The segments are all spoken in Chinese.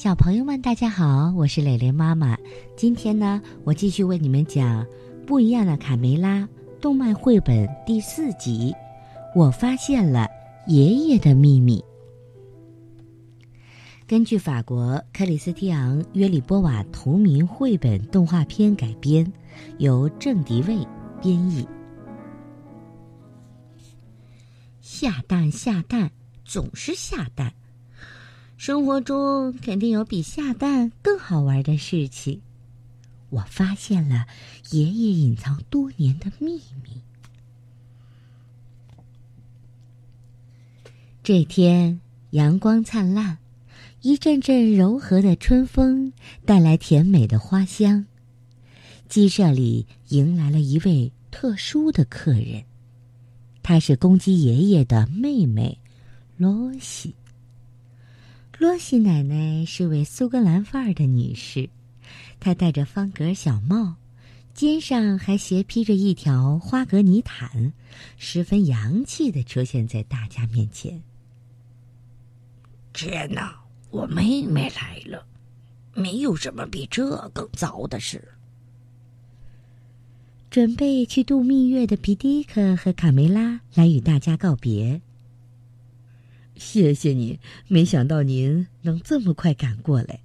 小朋友们，大家好，我是蕾蕾妈妈。今天呢，我继续为你们讲《不一样的卡梅拉》动漫绘本第四集。我发现了爷爷的秘密。根据法国克里斯蒂昂·约里波瓦同名绘本动画片改编，由郑迪卫编译。下蛋下蛋，总是下蛋。生活中肯定有比下蛋更好玩的事情。我发现了爷爷隐藏多年的秘密。这天阳光灿烂，一阵阵柔和的春风带来甜美的花香。鸡舍里迎来了一位特殊的客人，她是公鸡爷爷的妹妹，罗西。罗西奶奶是位苏格兰范儿的女士，她戴着方格小帽，肩上还斜披着一条花格呢毯，十分洋气的出现在大家面前。天哪，我妹妹来了！没有什么比这更糟的事。准备去度蜜月的皮迪克和卡梅拉来与大家告别。谢谢你，没想到您能这么快赶过来。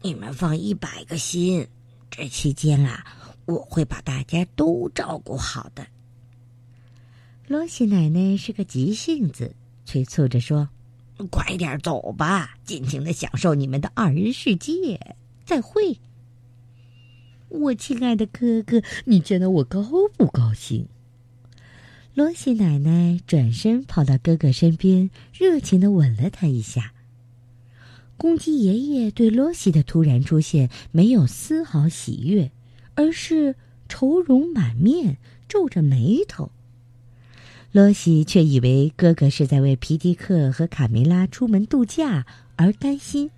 你们放一百个心，这期间啊，我会把大家都照顾好的。罗西奶奶是个急性子，催促着说：“快点走吧，尽情的享受你们的二人世界。再会，我亲爱的哥哥，你见到我高不高兴？”罗西奶奶转身跑到哥哥身边，热情的吻了他一下。公鸡爷爷对罗西的突然出现没有丝毫喜悦，而是愁容满面，皱着眉头。罗西却以为哥哥是在为皮迪克和卡梅拉出门度假而担心。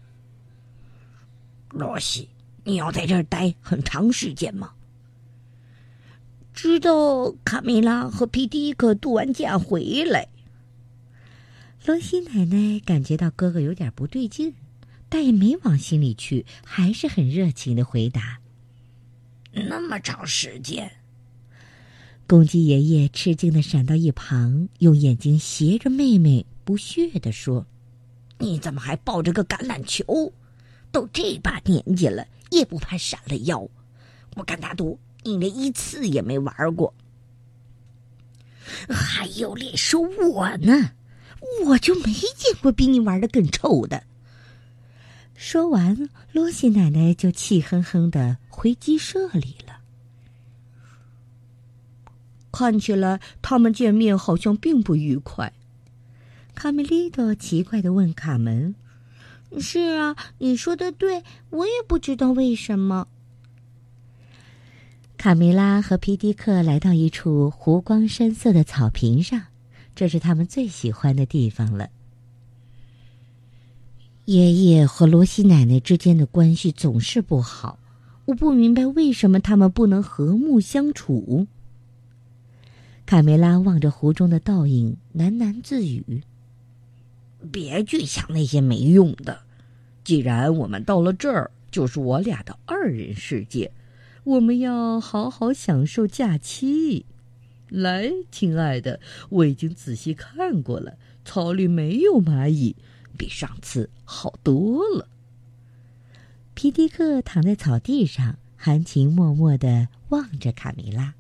罗西，你要在这儿待很长时间吗？直到卡梅拉和皮迪克度完假回来，罗西奶奶感觉到哥哥有点不对劲，但也没往心里去，还是很热情的回答：“那么长时间。”公鸡爷爷吃惊的闪到一旁，用眼睛斜着妹妹，不屑的说：“你怎么还抱着个橄榄球？都这把年纪了，也不怕闪了腰？我敢打赌。”你连一次也没玩过，还有脸说我呢？我就没见过比你玩的更臭的。说完，罗西奶奶就气哼哼的回鸡舍里了。看起来他们见面好像并不愉快。卡梅利多奇怪的问卡门：“是啊，你说的对，我也不知道为什么。”卡梅拉和皮迪克来到一处湖光山色的草坪上，这是他们最喜欢的地方了。爷爷和罗西奶奶之间的关系总是不好，我不明白为什么他们不能和睦相处。卡梅拉望着湖中的倒影，喃喃自语：“别去想那些没用的。既然我们到了这儿，就是我俩的二人世界。”我们要好好享受假期。来，亲爱的，我已经仔细看过了，草里没有蚂蚁，比上次好多了。皮迪克躺在草地上，含情脉脉的望着卡梅拉。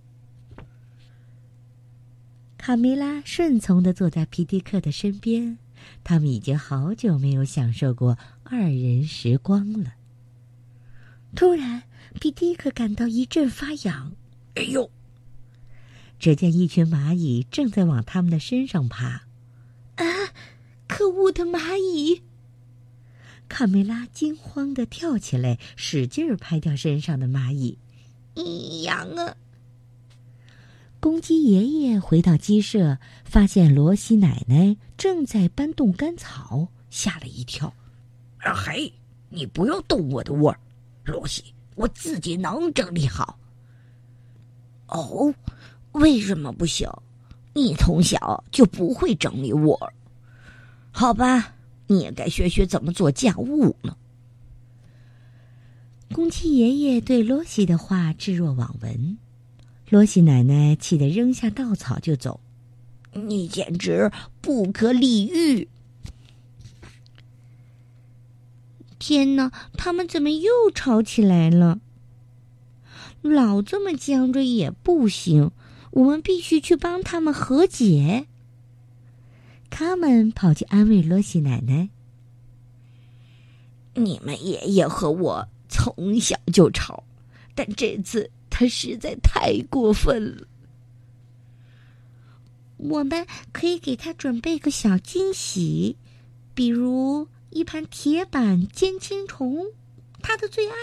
卡梅拉顺从的坐在皮迪克的身边，他们已经好久没有享受过二人时光了。突然。皮迪克感到一阵发痒，哎呦！只见一群蚂蚁正在往他们的身上爬。啊！可恶的蚂蚁！卡梅拉惊慌的跳起来，使劲儿拍掉身上的蚂蚁。痒啊！公鸡爷爷回到鸡舍，发现罗西奶奶正在搬动干草，吓了一跳。啊嘿！你不要动我的窝，罗西。我自己能整理好。哦，为什么不行？你从小就不会整理窝？好吧，你也该学学怎么做家务呢。公鸡爷爷对罗西的话置若罔闻，罗西奶奶气得扔下稻草就走。你简直不可理喻！天哪，他们怎么又吵起来了？老这么僵着也不行，我们必须去帮他们和解。卡门跑去安慰罗西奶奶：“你们爷爷和我从小就吵，但这次他实在太过分了。我们可以给他准备个小惊喜，比如一盘铁板煎青虫，他的最爱。”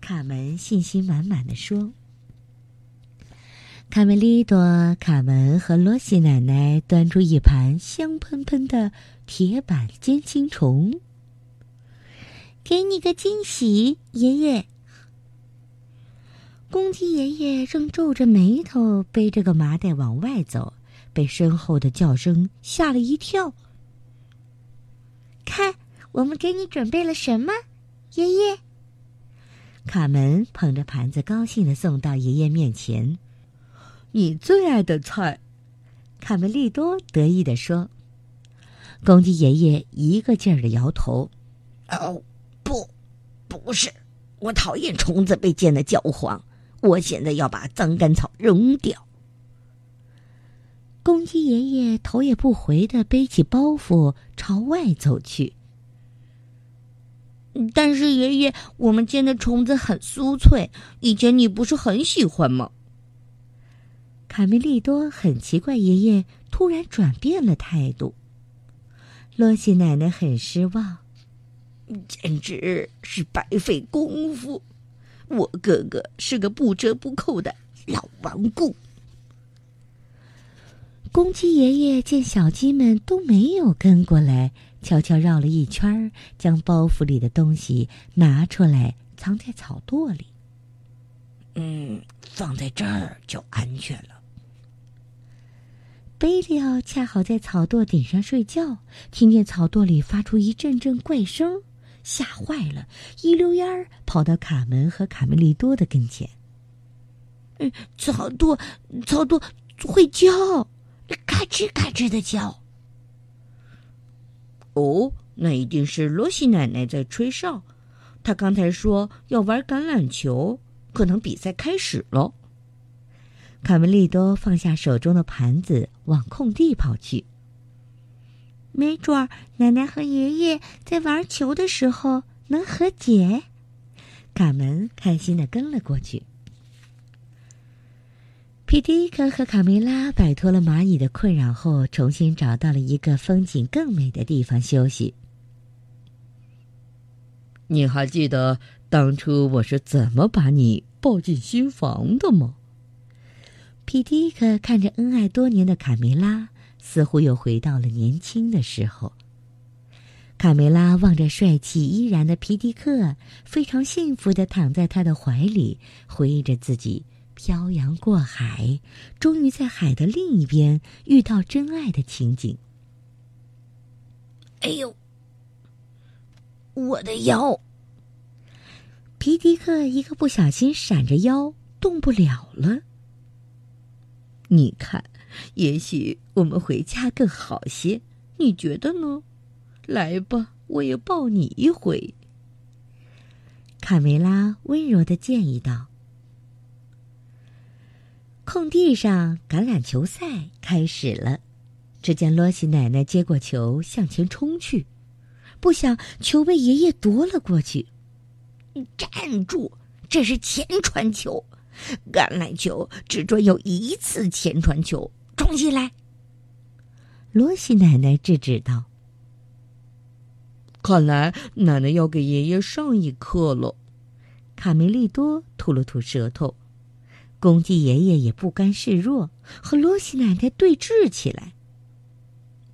卡门信心满满的说。卡梅利多、卡门和罗西奶奶端出一盘香喷喷的铁板煎青虫。给你个惊喜，爷爷。公鸡爷爷正皱着眉头背着个麻袋往外走，被身后的叫声吓了一跳。看，我们给你准备了什么，爷爷？卡门捧着盘子，高兴的送到爷爷面前。你最爱的菜，卡梅利多得意的说。公鸡爷爷一个劲儿的摇头：“哦，不，不是，我讨厌虫子被煎的焦黄。我现在要把脏干草扔掉。”公鸡爷爷头也不回的背起包袱朝外走去。但是爷爷，我们煎的虫子很酥脆，以前你不是很喜欢吗？卡梅利多很奇怪，爷爷突然转变了态度。罗西奶奶很失望，简直是白费功夫。我哥哥是个不折不扣的老顽固。公鸡爷爷见小鸡们都没有跟过来，悄悄绕了一圈，将包袱里的东西拿出来，藏在草垛里。嗯，放在这儿就安全了。贝利奥恰好在草垛顶上睡觉，听见草垛里发出一阵阵怪声，吓坏了，一溜烟儿跑到卡门和卡梅利多的跟前。嗯，草垛，草垛会叫，嘎吱嘎吱的叫。哦，那一定是罗西奶奶在吹哨，她刚才说要玩橄榄球，可能比赛开始了。卡梅利多放下手中的盘子，往空地跑去。没准儿奶奶和爷爷在玩球的时候能和解。卡门开心的跟了过去。皮迪克和卡梅拉摆脱了蚂蚁的困扰后，重新找到了一个风景更美的地方休息。你还记得当初我是怎么把你抱进新房的吗？皮迪克看着恩爱多年的卡梅拉，似乎又回到了年轻的时候。卡梅拉望着帅气依然的皮迪克，非常幸福的躺在他的怀里，回忆着自己漂洋过海，终于在海的另一边遇到真爱的情景。哎呦，我的腰！皮迪克一个不小心闪着腰，动不了了。你看，也许我们回家更好些，你觉得呢？来吧，我也抱你一回。卡梅拉温柔的建议道。空地上，橄榄球赛开始了。只见罗西奶奶接过球向前冲去，不想球被爷爷夺了过去。站住！这是前传球。橄榄球只准有一次前传球，重新来。罗西奶奶制止道：“看来奶奶要给爷爷上一课了。”卡梅利多吐了吐舌头，公鸡爷爷也不甘示弱，和罗西奶奶对峙起来。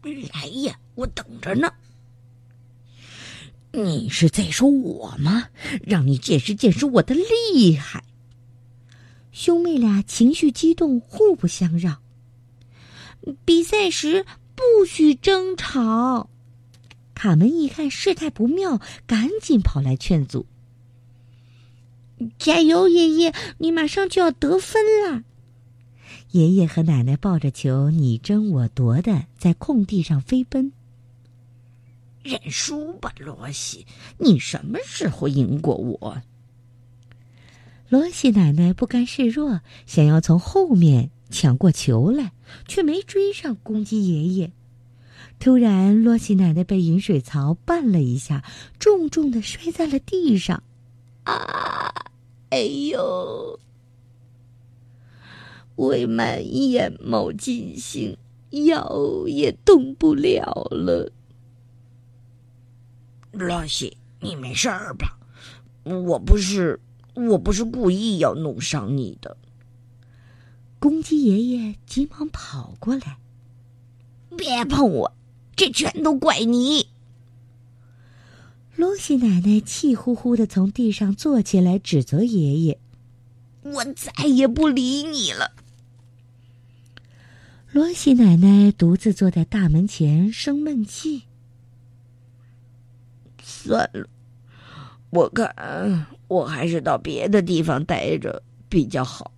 来呀，我等着呢。你是在说我吗？让你见识见识我的厉害！兄妹俩情绪激动，互不相让。比赛时不许争吵。卡门一看事态不妙，赶紧跑来劝阻：“加油，爷爷，你马上就要得分了！”爷爷和奶奶抱着球，你争我夺的在空地上飞奔。认输吧，罗西！你什么时候赢过我？罗西奶奶不甘示弱，想要从后面抢过球来，却没追上公鸡爷爷。突然，罗西奶奶被饮水槽绊了一下，重重的摔在了地上。啊！哎呦！未满眼冒金星，腰也动不了了。罗西，你没事儿吧？我不是，我不是故意要弄伤你的。公鸡爷爷急忙跑过来，别碰我，这全都怪你。罗西奶奶气呼呼的从地上坐起来，指责爷爷：“我再也不理你了。”罗西奶奶独自坐在大门前生闷气。算了，我看我还是到别的地方待着比较好。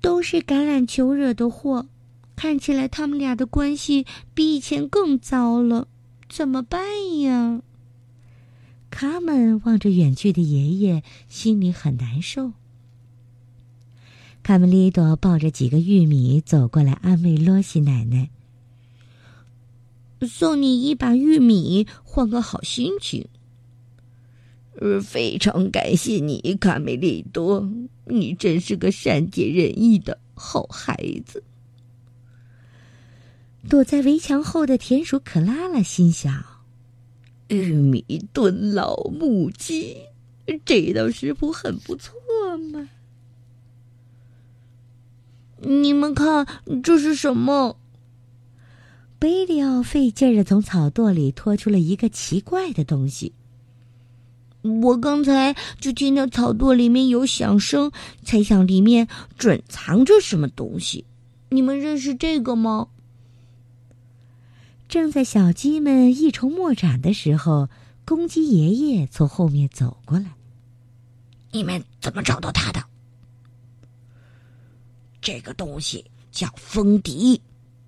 都是橄榄球惹的祸，看起来他们俩的关系比以前更糟了，怎么办呀？卡门望着远去的爷爷，心里很难受。卡梅利多抱着几个玉米走过来，安慰罗西奶奶：“送你一把玉米，换个好心情。”“非常感谢你，卡梅利多，你真是个善解人意的好孩子。”躲在围墙后的田鼠可拉拉心想：“玉米炖老母鸡，这道食谱很不错嘛。”你们看，这是什么？贝利奥费劲儿的从草垛里拖出了一个奇怪的东西。我刚才就听到草垛里面有响声，猜想里面准藏着什么东西。你们认识这个吗？正在小鸡们一筹莫展的时候，公鸡爷爷从后面走过来。你们怎么找到他的？这个东西叫风笛，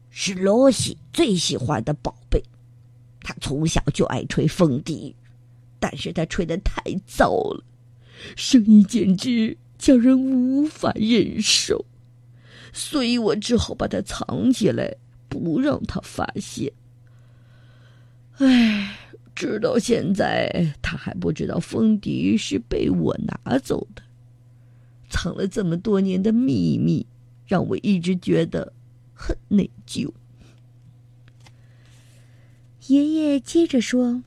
是罗西最喜欢的宝贝。他从小就爱吹风笛，但是他吹的太糟了，声音简直叫人无法忍受。所以我只好把它藏起来，不让他发现。唉，直到现在，他还不知道风笛是被我拿走的，藏了这么多年的秘密。让我一直觉得很内疚。爷爷接着说：“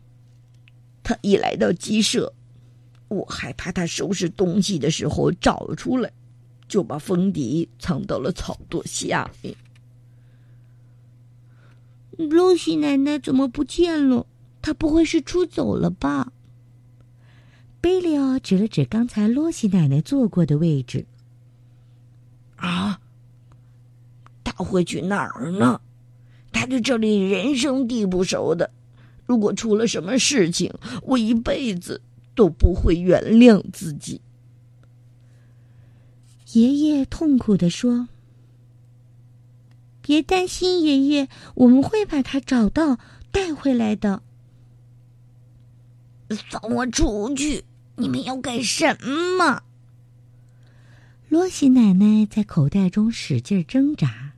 他一来到鸡舍，我害怕他收拾东西的时候找出来，就把风笛藏到了草垛下面。”露西奶奶怎么不见了？她不会是出走了吧？贝利奥指了指刚才露西奶奶坐过的位置。啊！她会去哪儿呢？他对这里人生地不熟的，如果出了什么事情，我一辈子都不会原谅自己。爷爷痛苦的说：“别担心，爷爷，我们会把他找到，带回来的。”放我出去！你们要干什么？罗西奶奶在口袋中使劲挣扎。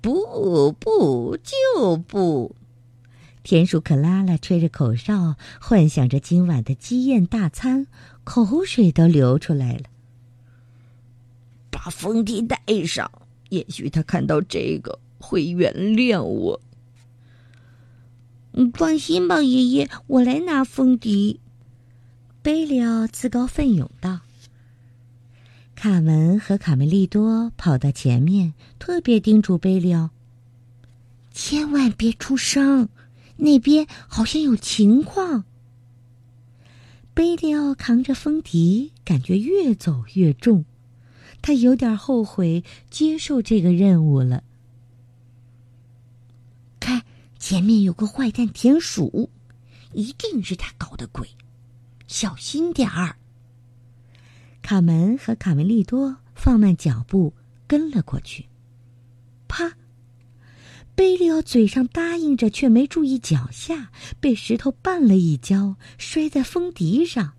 不不就不！田鼠克拉拉吹着口哨，幻想着今晚的鸡宴大餐，口水都流出来了。把风笛带上，也许他看到这个会原谅我。你放心吧，爷爷，我来拿风笛。贝利奥自告奋勇道。卡门和卡梅利多跑到前面，特别叮嘱贝利奥：“千万别出声，那边好像有情况。”贝利奥扛着风笛，感觉越走越重，他有点后悔接受这个任务了。看，前面有个坏蛋田鼠，一定是他搞的鬼，小心点儿。卡门和卡梅利多放慢脚步跟了过去。啪！贝利奥嘴上答应着，却没注意脚下，被石头绊了一跤，摔在风笛上。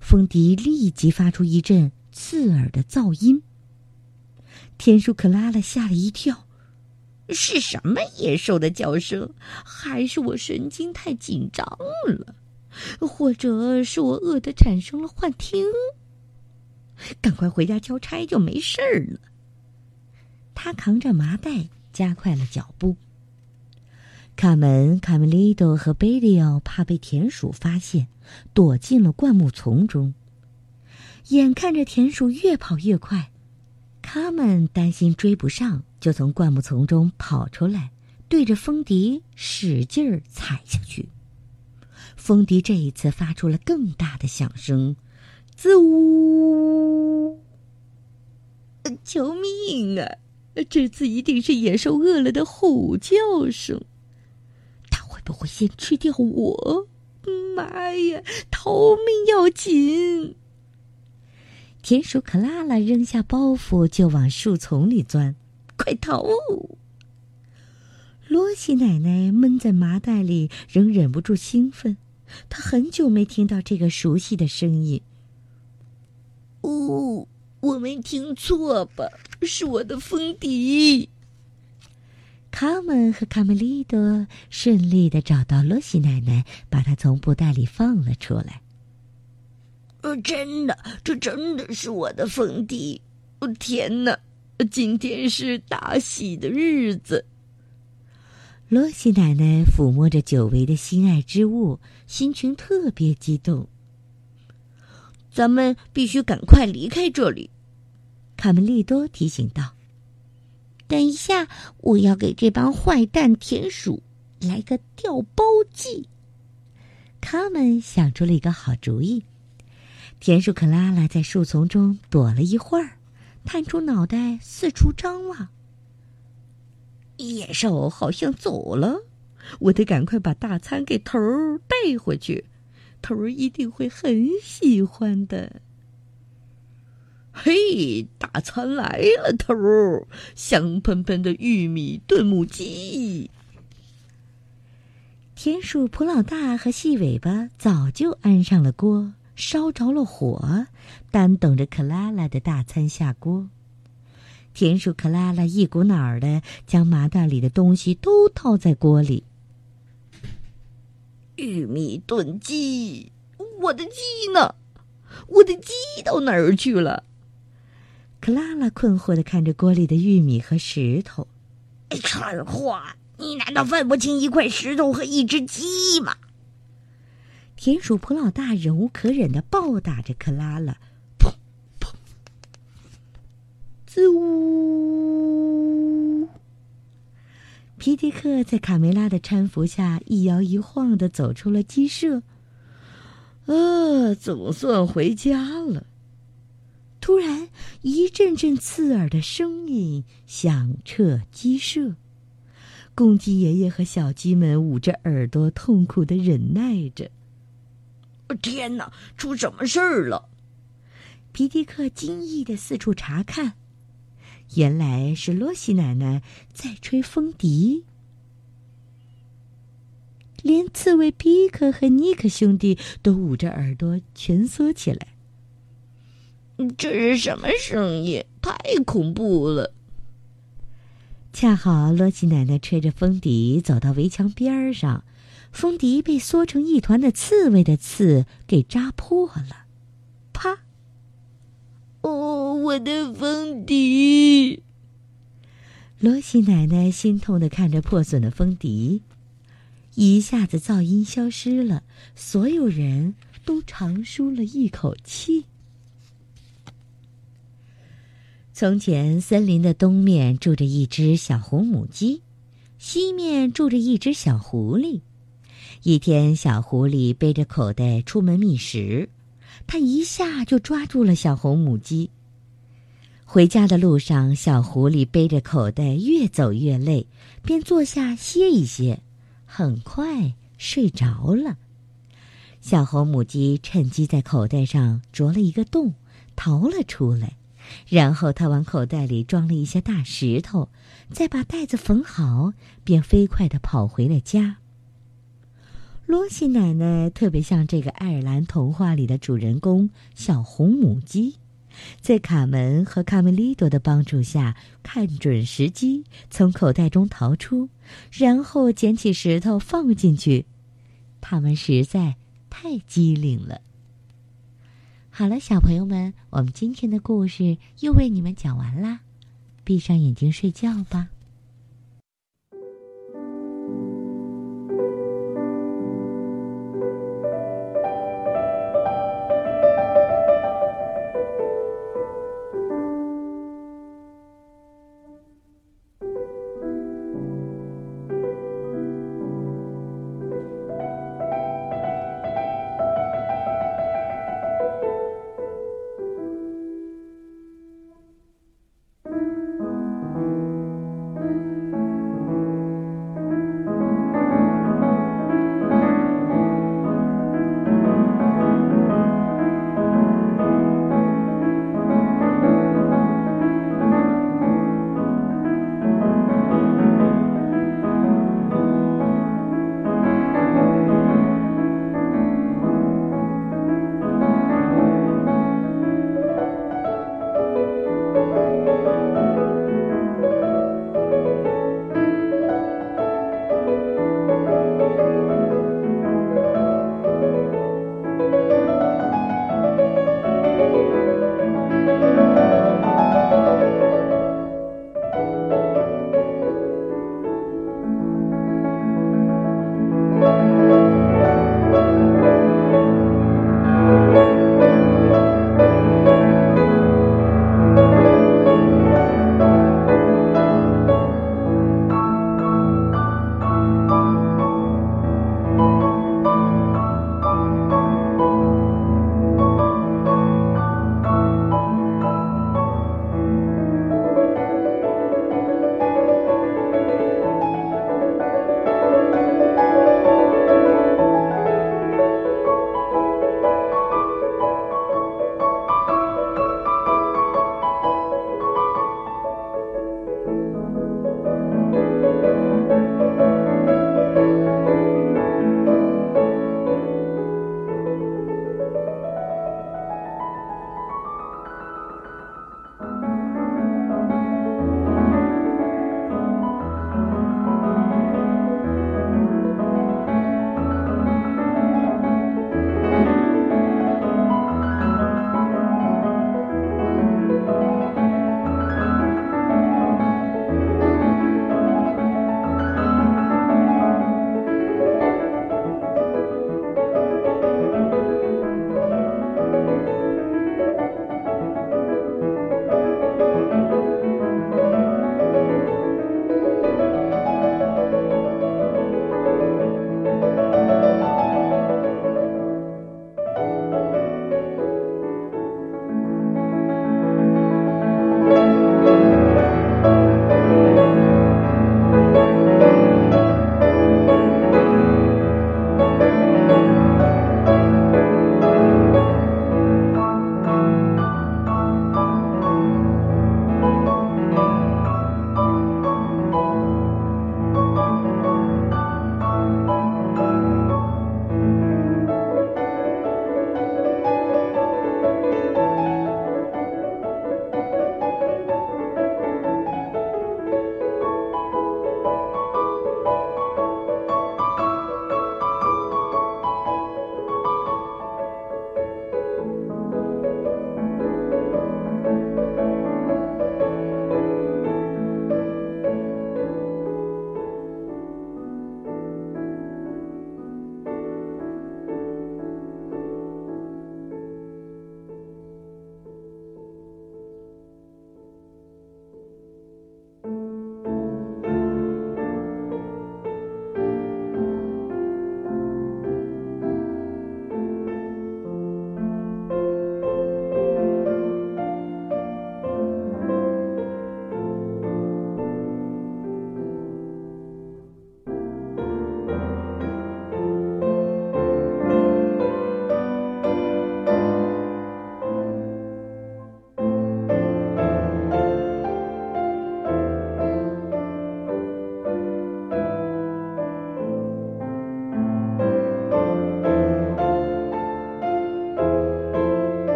风笛立即发出一阵刺耳的噪音。田鼠克拉拉吓了一跳，是什么野兽的叫声？还是我神经太紧张了？或者是我饿得产生了幻听？赶快回家交差就没事儿了。他扛着麻袋，加快了脚步。卡门、卡梅利多和贝利奥怕被田鼠发现，躲进了灌木丛中。眼看着田鼠越跑越快，他们担心追不上，就从灌木丛中跑出来，对着风笛使劲儿踩下去。风笛这一次发出了更大的响声，滋呜！救命啊！这次一定是野兽饿了的吼叫声。它会不会先吃掉我？妈呀！逃命要紧！田鼠克拉拉扔下包袱就往树丛里钻，快逃！罗西奶奶闷在麻袋里，仍忍不住兴奋。她很久没听到这个熟悉的声音。哦。我没听错吧？是我的风笛。卡门和卡梅利多顺利的找到罗西奶奶，把她从布袋里放了出来。呃，真的，这真的是我的风笛！哦，天哪，今天是大喜的日子。罗西奶奶抚摸着久违的心爱之物，心情特别激动。咱们必须赶快离开这里，卡梅利多提醒道。等一下，我要给这帮坏蛋田鼠来个调包计。他们想出了一个好主意。田鼠克拉拉在树丛中躲了一会儿，探出脑袋四处张望。野兽好像走了，我得赶快把大餐给头儿带回去。头儿一定会很喜欢的。嘿，大餐来了，头儿！香喷喷的玉米炖母鸡。田鼠普老大和细尾巴早就安上了锅，烧着了火，单等着克拉拉的大餐下锅。田鼠克拉拉一股脑儿的将麻袋里的东西都倒在锅里。玉米炖鸡，我的鸡呢？我的鸡到哪儿去了？克拉拉困惑的看着锅里的玉米和石头。蠢货，你难道分不清一块石头和一只鸡吗？田鼠普老大忍无可忍的暴打着克拉拉，砰砰，滋呜！皮迪克在卡梅拉的搀扶下一摇一晃的走出了鸡舍。啊，总算回家了。突然，一阵阵刺耳的声音响彻鸡舍，公鸡爷爷和小鸡们捂着耳朵，痛苦的忍耐着。天哪，出什么事儿了？皮迪克惊异的四处查看。原来是罗西奶奶在吹风笛，连刺猬皮克和尼克兄弟都捂着耳朵蜷缩起来。这是什么声音？太恐怖了！恰好罗西奶奶吹着风笛走到围墙边上，风笛被缩成一团的刺猬的刺给扎破了，啪！哦，我的风笛！罗西奶奶心痛的看着破损的风笛，一下子噪音消失了，所有人都长舒了一口气。从前，森林的东面住着一只小红母鸡，西面住着一只小狐狸。一天，小狐狸背着口袋出门觅食。它一下就抓住了小红母鸡。回家的路上，小狐狸背着口袋越走越累，便坐下歇一歇。很快睡着了。小红母鸡趁机在口袋上啄了一个洞，逃了出来。然后他往口袋里装了一些大石头，再把袋子缝好，便飞快地跑回了家。罗西奶奶特别像这个爱尔兰童话里的主人公小红母鸡，在卡门和卡梅利多的帮助下，看准时机从口袋中逃出，然后捡起石头放进去。他们实在太机灵了。好了，小朋友们，我们今天的故事又为你们讲完啦，闭上眼睛睡觉吧。